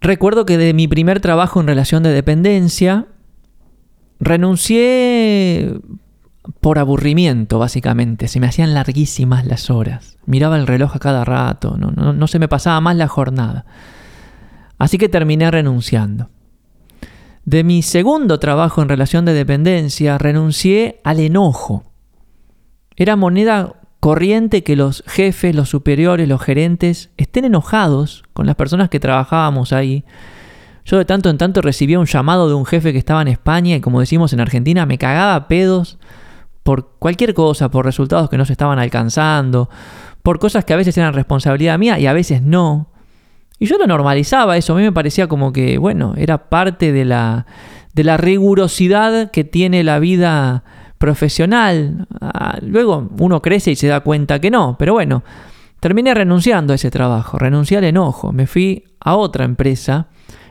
recuerdo que de mi primer trabajo en relación de dependencia, renuncié por aburrimiento, básicamente. Se me hacían larguísimas las horas. Miraba el reloj a cada rato, no, no, se me pasaba más la jornada. Así que terminé renunciando. De mi segundo trabajo en relación de dependencia, renuncié al enojo. Era moneda corriente que los jefes, los superiores, los gerentes estén enojados con las personas que trabajábamos ahí. Yo de tanto en tanto recibía un llamado de un jefe que estaba en España y como decimos en Argentina, me cagaba pedos por cualquier cosa, por resultados que no se estaban alcanzando, por cosas que a veces eran responsabilidad mía y a veces no. Y yo lo normalizaba eso, a mí me parecía como que, bueno, era parte de la, de la rigurosidad que tiene la vida profesional. Ah, luego uno crece y se da cuenta que no, pero bueno, terminé renunciando a ese trabajo, renuncié al enojo, me fui a otra empresa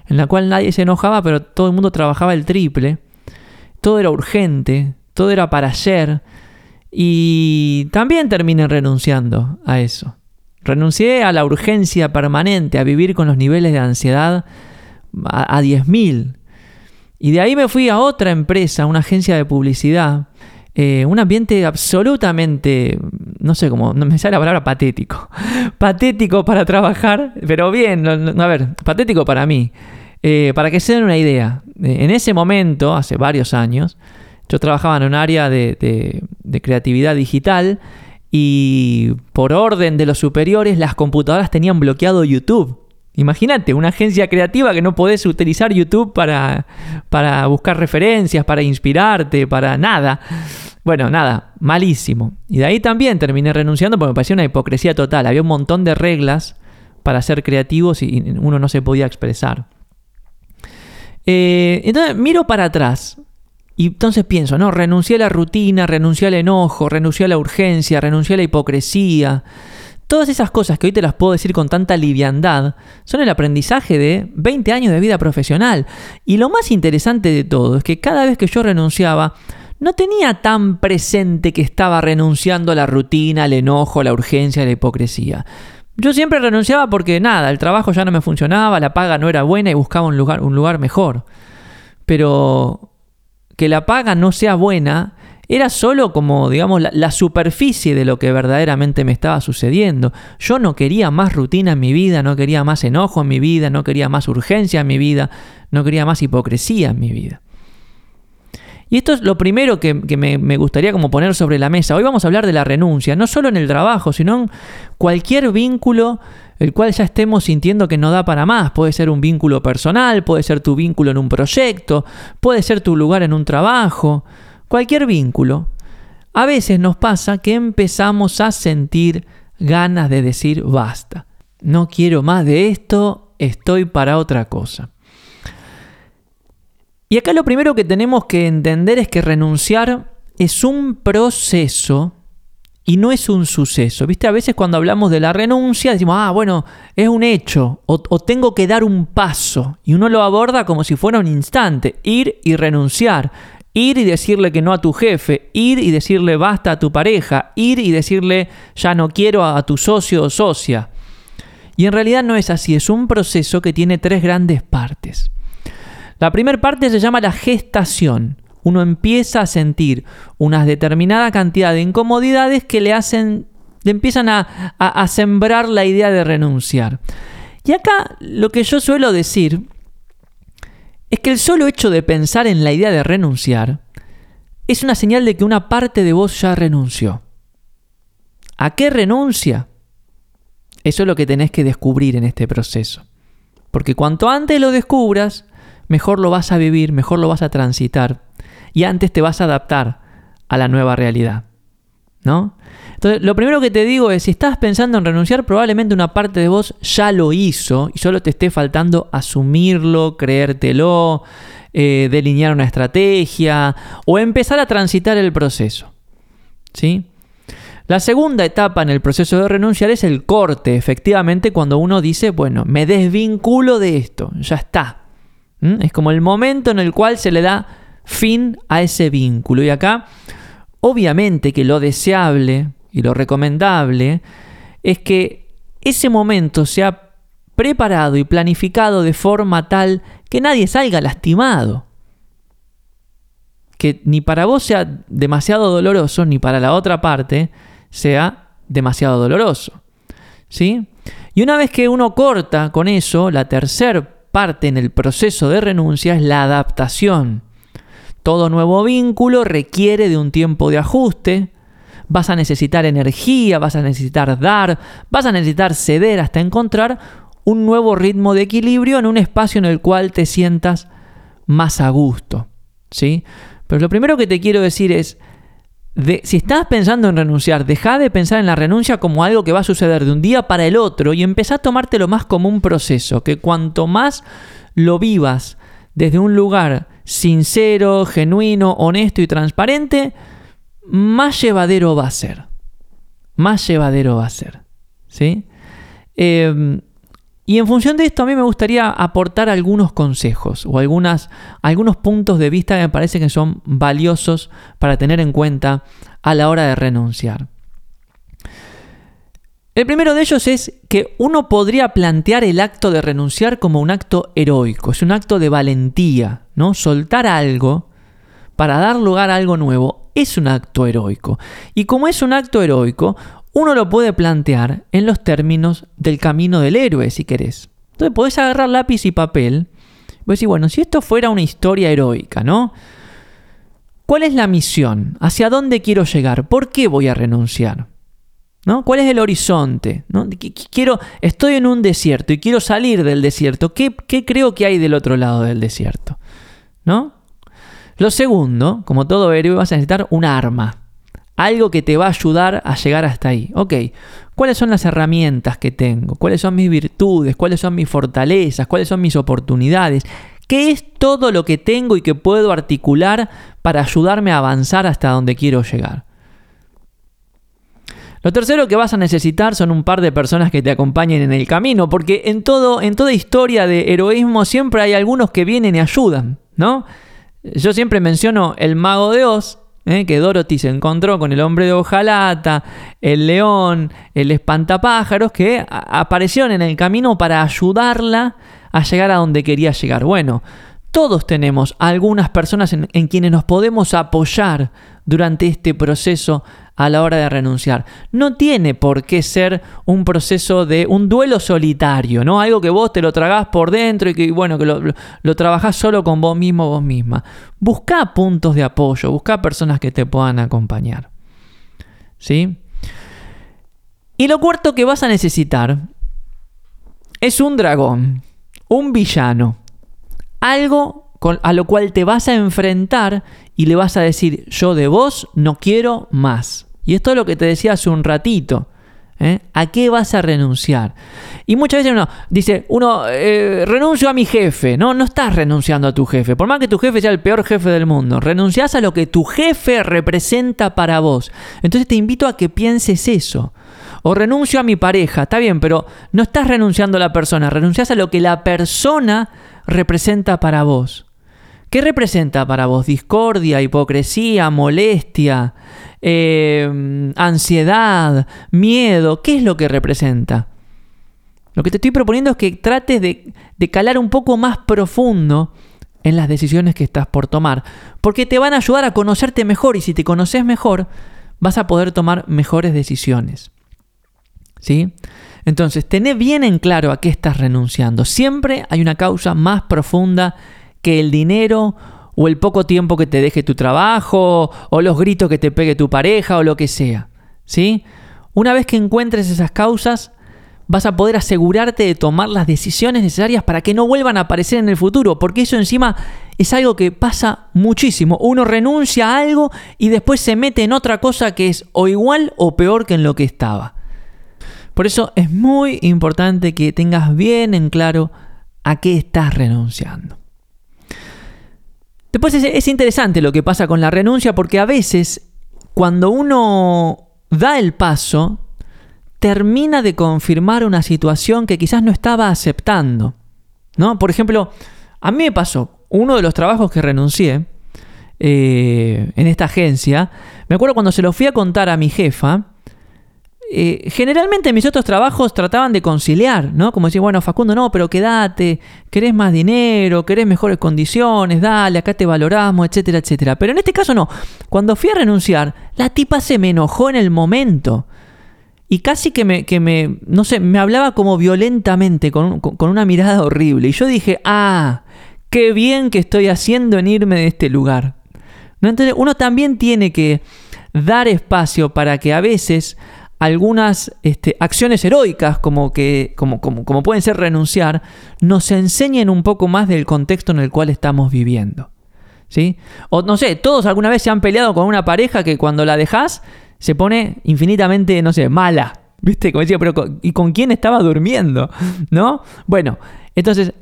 en la cual nadie se enojaba, pero todo el mundo trabajaba el triple, todo era urgente, todo era para ayer. Y también terminé renunciando a eso. Renuncié a la urgencia permanente, a vivir con los niveles de ansiedad a, 10.000. Y de ahí me fui a otra empresa, una agencia de publicidad. Eh, un ambiente absolutamente, no sé cómo, no me sale la palabra patético. patético para trabajar, pero bien, a ver, patético para mí. Eh, para que se den una idea, eh, en ese momento, hace varios años, yo trabajaba en un área de, creatividad digital y por orden de los superiores las computadoras tenían bloqueado YouTube. Imagínate, una agencia creativa que no podés utilizar YouTube para, para buscar referencias, para inspirarte, para nada. Bueno, nada, malísimo. Y de ahí también terminé renunciando porque me parecía una hipocresía total. Había un montón de reglas para ser creativos y uno no se podía expresar. Eh, entonces miro para atrás y entonces pienso, no, renuncié a la rutina, renuncié al enojo, renuncié a la urgencia, renuncié a la hipocresía. Todas esas cosas que hoy te las puedo decir con tanta liviandad son el aprendizaje de 20 años de vida profesional. Y lo más interesante de todo es que cada vez que yo renunciaba, no tenía tan presente que estaba renunciando a la rutina, al enojo, a la urgencia, a la hipocresía. Yo siempre renunciaba porque nada, el trabajo ya no me funcionaba, la paga no era buena y buscaba un lugar, un lugar mejor. Pero que la paga no sea buena era solo como, digamos, la, superficie de lo que verdaderamente me estaba sucediendo. Yo no quería más rutina en mi vida, no quería más enojo en mi vida, no quería más urgencia en mi vida, no quería más hipocresía en mi vida. Y esto es lo primero que, me, gustaría como poner sobre la mesa. Hoy vamos a hablar de la renuncia, no solo en el trabajo, sino en cualquier vínculo el cual ya estemos sintiendo que no da para más. Puede ser un vínculo personal, puede ser tu vínculo en un proyecto, puede ser tu lugar en un trabajo, cualquier vínculo. A veces nos pasa que empezamos a sentir ganas de decir basta. No quiero más de esto, estoy para otra cosa. Y acá lo primero que tenemos que entender es que renunciar es un proceso y no es un suceso. ¿Viste? A veces cuando hablamos de la renuncia decimos, ah, bueno, es un hecho o, tengo que dar un paso. Y uno lo aborda como si fuera un instante, ir y renunciar. Ir y decirle que no a tu jefe, ir y decirle basta a tu pareja, ir y decirle ya no quiero a tu socio o socia. Y en realidad no es así, es un proceso que tiene tres grandes partes. La primera parte se llama la gestación uno empieza a sentir una determinada cantidad de incomodidades que le hacen, le empiezan a, a sembrar la idea de renunciar. Y acá lo que yo suelo decir es que el solo hecho de pensar en la idea de renunciar es una señal de que una parte de vos ya renunció. ¿A qué renuncia? Eso es lo que tenés que descubrir en este proceso. Porque cuanto antes lo descubras, mejor lo vas a vivir, mejor lo vas a transitar y antes te vas a adaptar a la nueva realidad. ¿No? Entonces, lo primero que te digo es, si estás pensando en renunciar, probablemente una parte de vos ya lo hizo y solo te esté faltando asumirlo, creértelo, eh, delinear una estrategia o empezar a transitar el proceso. ¿Sí? La segunda etapa en el proceso de renunciar es el corte, efectivamente, cuando uno dice, bueno, me desvinculo de esto, ya está. Es como el momento en el cual se le da fin a ese vínculo. Y acá, obviamente que lo deseable y lo recomendable es que ese momento sea preparado y planificado de forma tal que nadie salga lastimado. Que ni para vos sea demasiado doloroso, ni para la otra parte sea demasiado doloroso. ¿Sí? Y una vez que uno corta con eso, la tercera parte en el proceso de renuncia es la adaptación. Todo nuevo vínculo requiere de un tiempo de ajuste. Vas a necesitar energía, vas a necesitar dar, vas a necesitar ceder hasta encontrar un nuevo ritmo de equilibrio en un espacio en el cual te sientas más a gusto. ¿sí? Pero lo primero que te quiero decir es, si estás pensando en renunciar, deja de pensar en la renuncia como algo que va a suceder de un día para el otro y empezá a tomártelo más como un proceso, que cuanto más lo vivas desde un lugar sincero, genuino, honesto y transparente, más llevadero va a ser. Más llevadero va a ser. ¿Sí? Em, y en función de esto a mí me gustaría aportar algunos consejos o algunas, algunos puntos de vista que me parece que son valiosos para tener en cuenta a la hora de renunciar. El primero de ellos es que uno podría plantear el acto de renunciar como un acto heroico, es un acto de valentía, ¿no? Soltar algo para dar lugar a algo nuevo es un acto heroico. Y como es un acto heroico, uno lo puede plantear en los términos del camino del héroe, si querés. Entonces podés agarrar lápiz y papel y decir, bueno, si esto fuera una historia heroica, ¿no? ¿Cuál es la misión? ¿Hacia dónde quiero llegar? ¿Por qué voy a renunciar? ¿No? ¿Cuál es el horizonte? ¿No? Quiero, estoy en un desierto y quiero salir del desierto. ¿Qué, ¿Qué, creo que hay del otro lado del desierto? ¿No? Lo segundo, como todo héroe, vas a necesitar un arma. Algo que te va a ayudar a llegar hasta ahí. Ok, ¿cuáles son las herramientas que tengo? ¿Cuáles son mis virtudes? ¿Cuáles son mis fortalezas? ¿Cuáles son mis oportunidades? ¿Qué es todo lo que tengo y que puedo articular para ayudarme a avanzar hasta donde quiero llegar? Lo tercero que vas a necesitar son un par de personas que te acompañen en el camino, porque en, todo, en toda historia de heroísmo siempre hay algunos que vienen y ayudan, ¿no? Yo siempre menciono el mago de Oz, ¿eh? que Dorothy se encontró con el hombre de hojalata, el león, el espantapájaros, que aparecieron en el camino para ayudarla a llegar a donde quería llegar. Bueno, todos tenemos algunas personas en, quienes nos podemos apoyar durante este proceso a la hora de renunciar. No tiene por qué ser un proceso de un duelo solitario, ¿no? Algo que vos te lo tragás por dentro y que, bueno, que lo, lo, trabajás solo con vos mismo, vos misma. Busca puntos de apoyo, busca personas que te puedan acompañar. ¿Sí? Y lo cuarto que vas a necesitar es un dragón, un villano algo a lo cual te vas a enfrentar y le vas a decir, yo de vos no quiero más. Y esto es lo que te decía hace un ratito. ¿eh? ¿A qué vas a renunciar? Y muchas veces uno dice, uno, eh, renuncio a mi jefe. No, no estás renunciando a tu jefe. Por más que tu jefe sea el peor jefe del mundo, renuncias a lo que tu jefe representa para vos. Entonces te invito a que pienses eso. O renuncio a mi pareja, está bien, pero no estás renunciando a la persona, renuncias a lo que la persona representa para vos? ¿Qué representa para vos? Discordia, hipocresía, molestia, eh, ansiedad, miedo. ¿Qué es lo que representa? Lo que te estoy proponiendo es que trates de, de calar un poco más profundo en las decisiones que estás por tomar, porque te van a ayudar a conocerte mejor y si te conoces mejor, vas a poder tomar mejores decisiones. ¿Sí? Entonces, tené bien en claro a qué estás renunciando. Siempre hay una causa más profunda que el dinero o el poco tiempo que te deje tu trabajo o los gritos que te pegue tu pareja o lo que sea. ¿Sí? Una vez que encuentres esas causas, vas a poder asegurarte de tomar las decisiones necesarias para que no vuelvan a aparecer en el futuro, porque eso encima es algo que pasa muchísimo. Uno renuncia a algo y después se mete en otra cosa que es o igual o peor que en lo que estaba. Por eso es muy importante que tengas bien en claro a qué estás renunciando. Después es, interesante lo que pasa con la renuncia porque a veces cuando uno da el paso, termina de confirmar una situación que quizás no estaba aceptando. ¿no? Por ejemplo, a mí me pasó, uno de los trabajos que renuncié eh, en esta agencia, me acuerdo cuando se lo fui a contar a mi jefa, eh, generalmente mis otros trabajos trataban de conciliar, ¿no? Como decir, bueno, Facundo, no, pero quédate, querés más dinero, querés mejores condiciones, dale, acá te valoramos, etcétera, etcétera. Pero en este caso no. Cuando fui a renunciar, la tipa se me enojó en el momento. Y casi que me, que me no sé, me hablaba como violentamente, con, una mirada horrible. Y yo dije, ah, qué bien que estoy haciendo en irme de este lugar. ¿No? Entonces uno también tiene que dar espacio para que a veces algunas este, acciones heroicas, como, que, como, como, como pueden ser renunciar, nos enseñen un poco más del contexto en el cual estamos viviendo. ¿Sí? O no sé, todos alguna vez se han peleado con una pareja que cuando la dejas se pone infinitamente, no sé, mala. ¿Viste? Como decía, pero ¿y con quién estaba durmiendo? ¿No? Bueno, entonces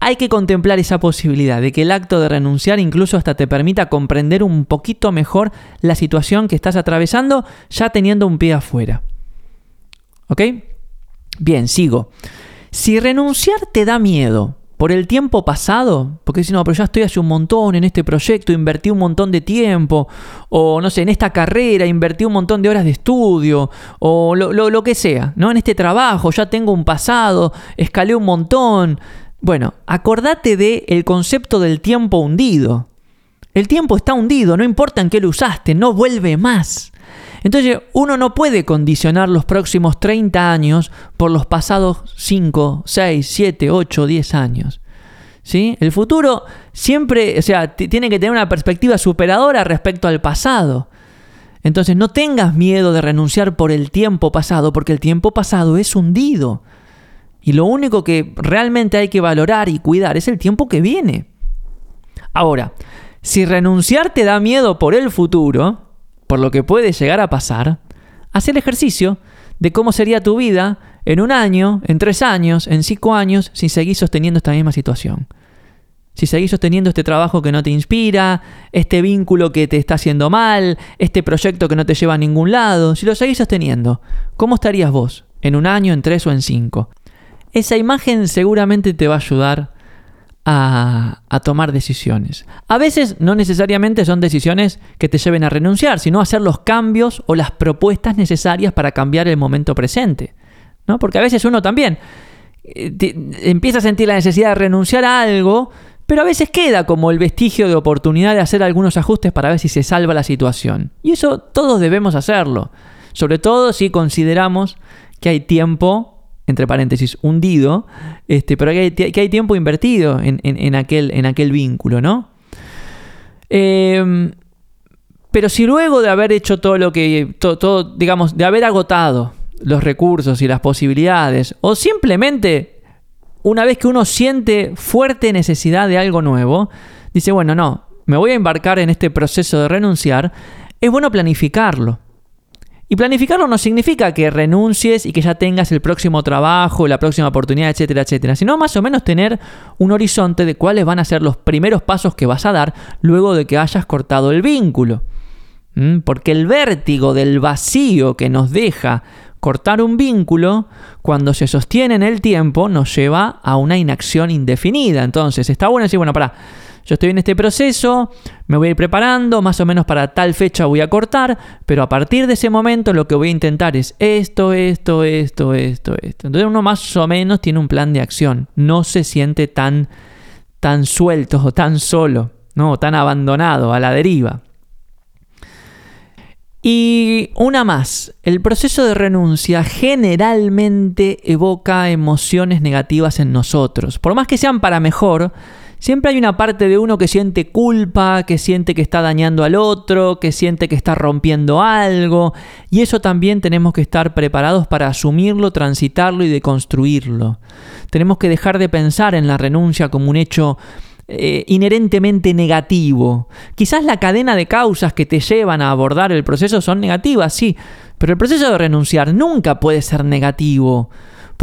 hay que contemplar esa posibilidad de que el acto de renunciar incluso hasta te permita comprender un poquito mejor la situación que estás atravesando ya teniendo un pie afuera. ¿Ok? Bien, sigo. Si renunciar te da miedo por el tiempo pasado, porque si no, pero ya estoy hace un montón en este proyecto, invertí un montón de tiempo, o no sé, en esta carrera invertí un montón de horas de estudio, o lo, lo que sea, ¿no? En este trabajo ya tengo un pasado, escalé un montón, bueno, acordate del el concepto del tiempo hundido. El tiempo está hundido, no importa en qué lo usaste, no vuelve más. Entonces uno no puede condicionar los próximos 30 años por los pasados 5, 6, 7, 8, 10 años. ¿Sí? El futuro siempre, o sea, tiene que tener una perspectiva superadora respecto al pasado. Entonces no tengas miedo de renunciar por el tiempo pasado, porque el tiempo pasado es hundido. Y lo único que realmente hay que valorar y cuidar es el tiempo que viene. Ahora, si renunciar te da miedo por el futuro, por lo que puede llegar a pasar, haz el ejercicio de cómo sería tu vida en un año, en tres años, en cinco años, si seguís sosteniendo esta misma situación. Si seguís sosteniendo este trabajo que no te inspira, este vínculo que te está haciendo mal, este proyecto que no te lleva a ningún lado, si lo seguís sosteniendo, ¿cómo estarías vos? ¿En un año, en tres o en cinco? Esa imagen seguramente te va a ayudar a, tomar decisiones. A veces no necesariamente son decisiones que te lleven a renunciar, sino a hacer los cambios o las propuestas necesarias para cambiar el momento presente. ¿no? Porque a veces uno también eh, empieza a sentir la necesidad de renunciar a algo, pero a veces queda como el vestigio de oportunidad de hacer algunos ajustes para ver si se salva la situación. Y eso todos debemos hacerlo, sobre todo si consideramos que hay tiempo entre paréntesis, hundido, este, pero que hay, que hay tiempo invertido en, aquel, en aquel vínculo, ¿no? Em, pero si luego de haber hecho todo lo que, todo, digamos, de haber agotado los recursos y las posibilidades, o simplemente una vez que uno siente fuerte necesidad de algo nuevo, dice, bueno, no, me voy a embarcar en este proceso de renunciar, es bueno planificarlo. Y planificarlo no significa que renuncies y que ya tengas el próximo trabajo, la próxima oportunidad, etcétera, etcétera, sino más o menos tener un horizonte de cuáles van a ser los primeros pasos que vas a dar luego de que hayas cortado el vínculo. ¿Mm? Porque el vértigo del vacío que nos deja cortar un vínculo, cuando se sostiene en el tiempo, nos lleva a una inacción indefinida. Entonces, está bueno decir, bueno, para yo estoy en este proceso, me voy a ir preparando, más o menos para tal fecha voy a cortar, pero a partir de ese momento lo que voy a intentar es esto, esto, esto, esto, esto. Entonces uno más o menos tiene un plan de acción, no se siente tan, tan suelto o tan solo, ¿no? tan abandonado a la deriva. Y una más, el proceso de renuncia generalmente evoca emociones negativas en nosotros. Por más que sean para mejor, Siempre hay una parte de uno que siente culpa, que siente que está dañando al otro, que siente que está rompiendo algo, y eso también tenemos que estar preparados para asumirlo, transitarlo y deconstruirlo. Tenemos que dejar de pensar en la renuncia como un hecho eh, inherentemente negativo. Quizás la cadena de causas que te llevan a abordar el proceso son negativas, sí, pero el proceso de renunciar nunca puede ser negativo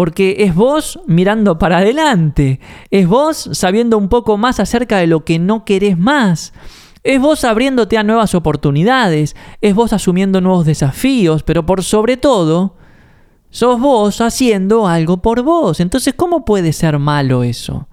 porque es vos mirando para adelante, es vos sabiendo un poco más acerca de lo que no querés más. Es vos abriéndote a nuevas oportunidades, es vos asumiendo nuevos desafíos, pero por sobre todo, sos vos haciendo algo por vos. Entonces, ¿cómo puede ser malo eso?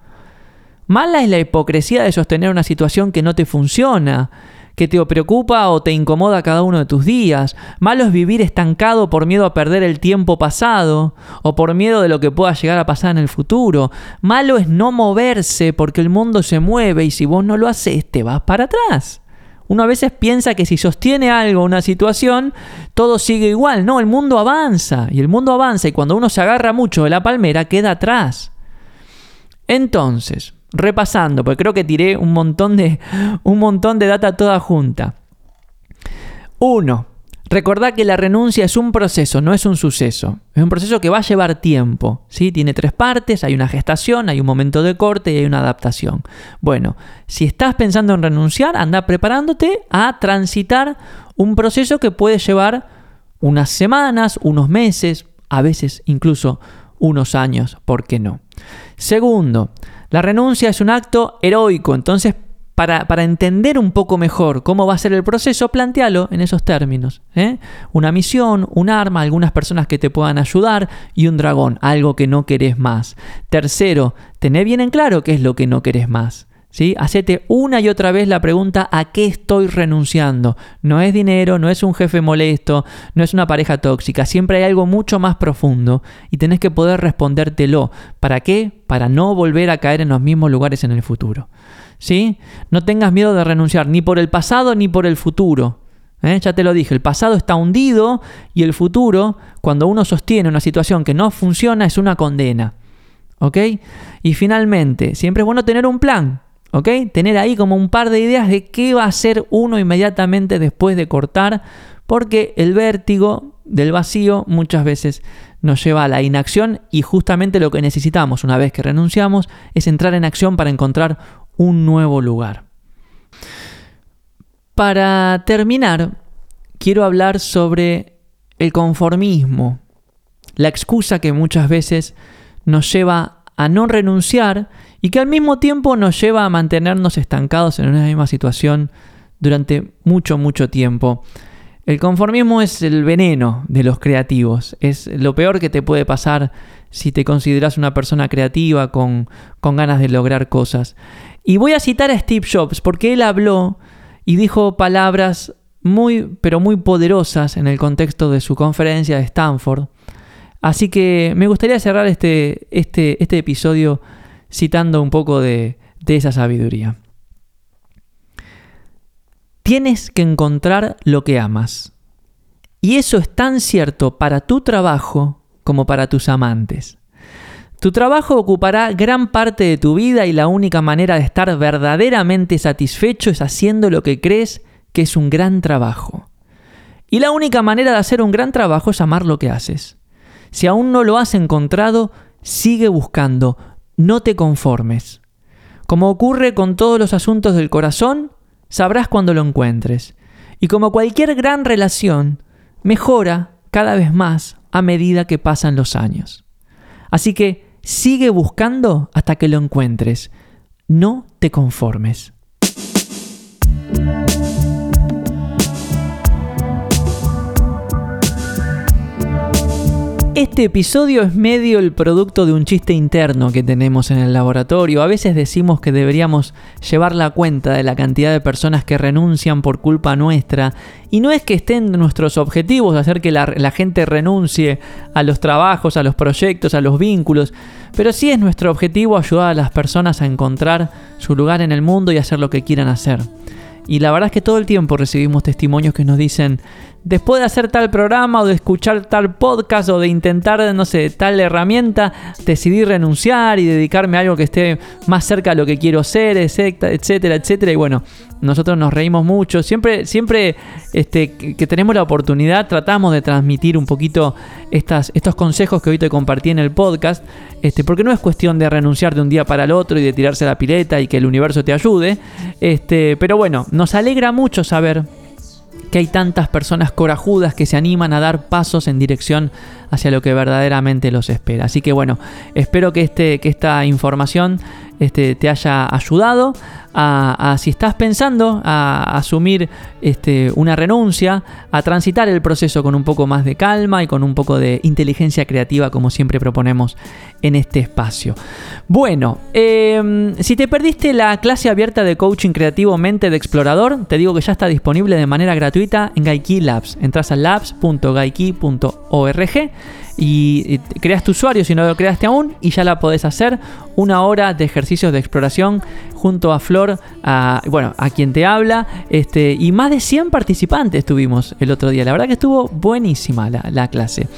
Mala es la hipocresía de sostener una situación que no te funciona, que te preocupa o te incomoda cada uno de tus días. Malo es vivir estancado por miedo a perder el tiempo pasado o por miedo de lo que pueda llegar a pasar en el futuro. Malo es no moverse porque el mundo se mueve y si vos no lo haces te vas para atrás. Uno a veces piensa que si sostiene algo, una situación, todo sigue igual. No, el mundo avanza y el mundo avanza y cuando uno se agarra mucho de la palmera queda atrás. Entonces, repasando, porque creo que tiré un montón de, un montón de data toda junta. Uno, Recordad que la renuncia es un proceso, no es un suceso. Es un proceso que va a llevar tiempo. ¿sí? Tiene tres partes, hay una gestación, hay un momento de corte y hay una adaptación. Bueno, si estás pensando en renunciar, anda preparándote a transitar un proceso que puede llevar unas semanas, unos meses, a veces incluso unos años, ¿por qué no? Segundo, la renuncia es un acto heroico, entonces para, entender un poco mejor cómo va a ser el proceso, plantealo en esos términos. ¿eh? Una misión, un arma, algunas personas que te puedan ayudar y un dragón, algo que no querés más. Tercero, tené bien en claro qué es lo que no querés más. ¿Sí? Hacete una y otra vez la pregunta ¿a qué estoy renunciando? No es dinero, no es un jefe molesto, no es una pareja tóxica, siempre hay algo mucho más profundo y tenés que poder respondértelo. ¿Para qué? Para no volver a caer en los mismos lugares en el futuro. ¿sí? No tengas miedo de renunciar, ni por el pasado ni por el futuro. ¿eh? Ya te lo dije, el pasado está hundido y el futuro, cuando uno sostiene una situación que no funciona, es una condena. ¿Ok? Y finalmente, siempre es bueno tener un plan. ¿Ok? Tener ahí como un par de ideas de qué va a hacer uno inmediatamente después de cortar, porque el vértigo del vacío muchas veces nos lleva a la inacción y justamente lo que necesitamos una vez que renunciamos es entrar en acción para encontrar un nuevo lugar. Para terminar, quiero hablar sobre el conformismo, la excusa que muchas veces nos lleva a no renunciar y que al mismo tiempo nos lleva a mantenernos estancados en una misma situación durante mucho, mucho tiempo. El conformismo es el veneno de los creativos, es lo peor que te puede pasar si te consideras una persona creativa con, con ganas de lograr cosas. Y voy a citar a Steve Jobs porque él habló y dijo palabras muy, pero muy poderosas en el contexto de su conferencia de Stanford. Así que me gustaría cerrar este, este, este episodio citando un poco de, esa sabiduría. Tienes que encontrar lo que amas. Y eso es tan cierto para tu trabajo como para tus amantes. Tu trabajo ocupará gran parte de tu vida y la única manera de estar verdaderamente satisfecho es haciendo lo que crees que es un gran trabajo. Y la única manera de hacer un gran trabajo es amar lo que haces. Si aún no lo has encontrado, sigue buscando, no te conformes. Como ocurre con todos los asuntos del corazón, sabrás cuando lo encuentres. Y como cualquier gran relación, mejora cada vez más a medida que pasan los años. Así que Sigue buscando hasta que lo encuentres. No te conformes. Este episodio es medio el producto de un chiste interno que tenemos en el laboratorio. A veces decimos que deberíamos llevar la cuenta de la cantidad de personas que renuncian por culpa nuestra. Y no es que estén nuestros objetivos hacer que la, gente renuncie a los trabajos, a los proyectos, a los vínculos. Pero sí es nuestro objetivo ayudar a las personas a encontrar su lugar en el mundo y hacer lo que quieran hacer. Y la verdad es que todo el tiempo recibimos testimonios que nos dicen, después de hacer tal programa o de escuchar tal podcast o de intentar, no sé, tal herramienta, decidí renunciar y dedicarme a algo que esté más cerca de lo que quiero ser, etcétera, etcétera. Y bueno, nosotros nos reímos mucho. Siempre, siempre este, que tenemos la oportunidad, tratamos de transmitir un poquito estas, estos consejos que hoy te compartí en el podcast. Este, porque no es cuestión de renunciar de un día para el otro y de tirarse la pileta y que el universo te ayude. Este, pero bueno, nos alegra mucho saber que hay tantas personas corajudas que se animan a dar pasos en dirección hacia lo que verdaderamente los espera. Así que bueno, espero que, este, que esta información este, te haya ayudado a, si estás pensando a, asumir este, una renuncia, a transitar el proceso con un poco más de calma y con un poco de inteligencia creativa como siempre proponemos en este espacio. Bueno, em, si te perdiste la clase abierta de coaching creativo Mente de Explorador, te digo que ya está disponible de manera gratuita en Gaiki Labs. Entras a labs.gaiki.org y creas tu usuario si no lo creaste aún y ya la podés hacer. Una hora de ejercicios de exploración junto a Flor, a, bueno, a quien te habla, este, y más de 100 participantes tuvimos el otro día. La verdad que estuvo buenísima la clase.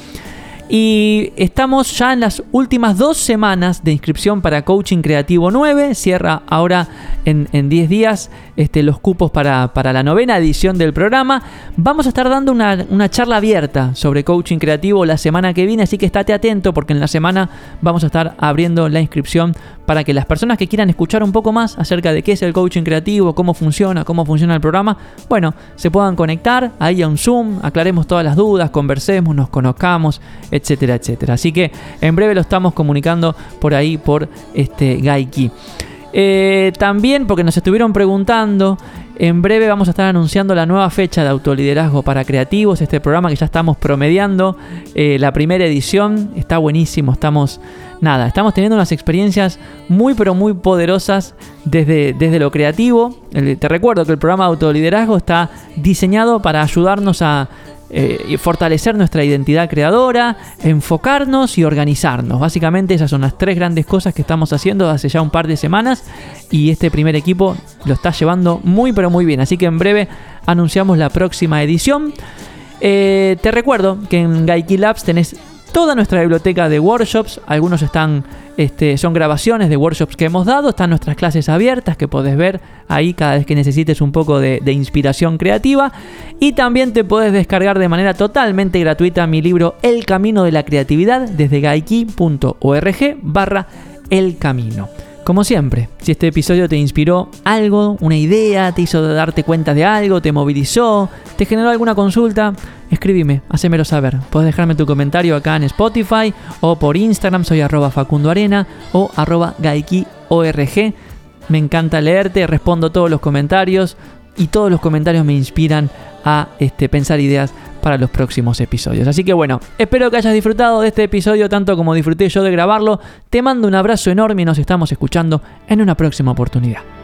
Y estamos ya en las últimas dos semanas de inscripción para Coaching Creativo 9. Cierra ahora en, 10 días este, los cupos para, la novena edición del programa. Vamos a estar dando una, una, charla abierta sobre Coaching Creativo la semana que viene, así que estate atento porque en la semana vamos a estar abriendo la inscripción para que las personas que quieran escuchar un poco más acerca de qué es el coaching creativo, cómo funciona, cómo funciona el programa, bueno, se puedan conectar ahí a un Zoom, aclaremos todas las dudas, conversemos, nos conozcamos, etcétera, etcétera. Así que en breve lo estamos comunicando por ahí por este Gaiki. Eh, también porque nos estuvieron preguntando, en breve vamos a estar anunciando la nueva fecha de autoliderazgo para creativos, este programa que ya estamos promediando, eh, la primera edición, está buenísimo, estamos nada, estamos teniendo unas experiencias muy pero muy poderosas desde, desde lo creativo. te recuerdo que el programa de autoliderazgo está diseñado para ayudarnos a eh, fortalecer nuestra identidad creadora, enfocarnos y organizarnos. Básicamente esas son las tres grandes cosas que estamos haciendo hace ya un par de semanas y este primer equipo lo está llevando muy pero muy bien. Así que en breve anunciamos la próxima edición. Eh, te recuerdo que en Gaiki Labs tenés toda nuestra biblioteca de workshops. Algunos están, este, son grabaciones de workshops que hemos dado. Están nuestras clases abiertas que podés ver ahí cada vez que necesites un poco de, inspiración creativa. Y también te puedes descargar de manera totalmente gratuita mi libro El Camino de la Creatividad desde gaiki.org barra El Camino. Como siempre, si este episodio te inspiró algo, una idea, te hizo darte cuenta de algo, te movilizó, te generó alguna consulta, escríbeme, hacémelo saber. Puedes dejarme tu comentario acá en Spotify o por Instagram, soy arroba Facundo Arena o arroba GaikiORG. Me encanta leerte, respondo todos los comentarios y todos los comentarios me inspiran a este, pensar ideas para los próximos episodios. Así que bueno, espero que hayas disfrutado de este episodio tanto como disfruté yo de grabarlo. Te mando un abrazo enorme y nos estamos escuchando en una próxima oportunidad.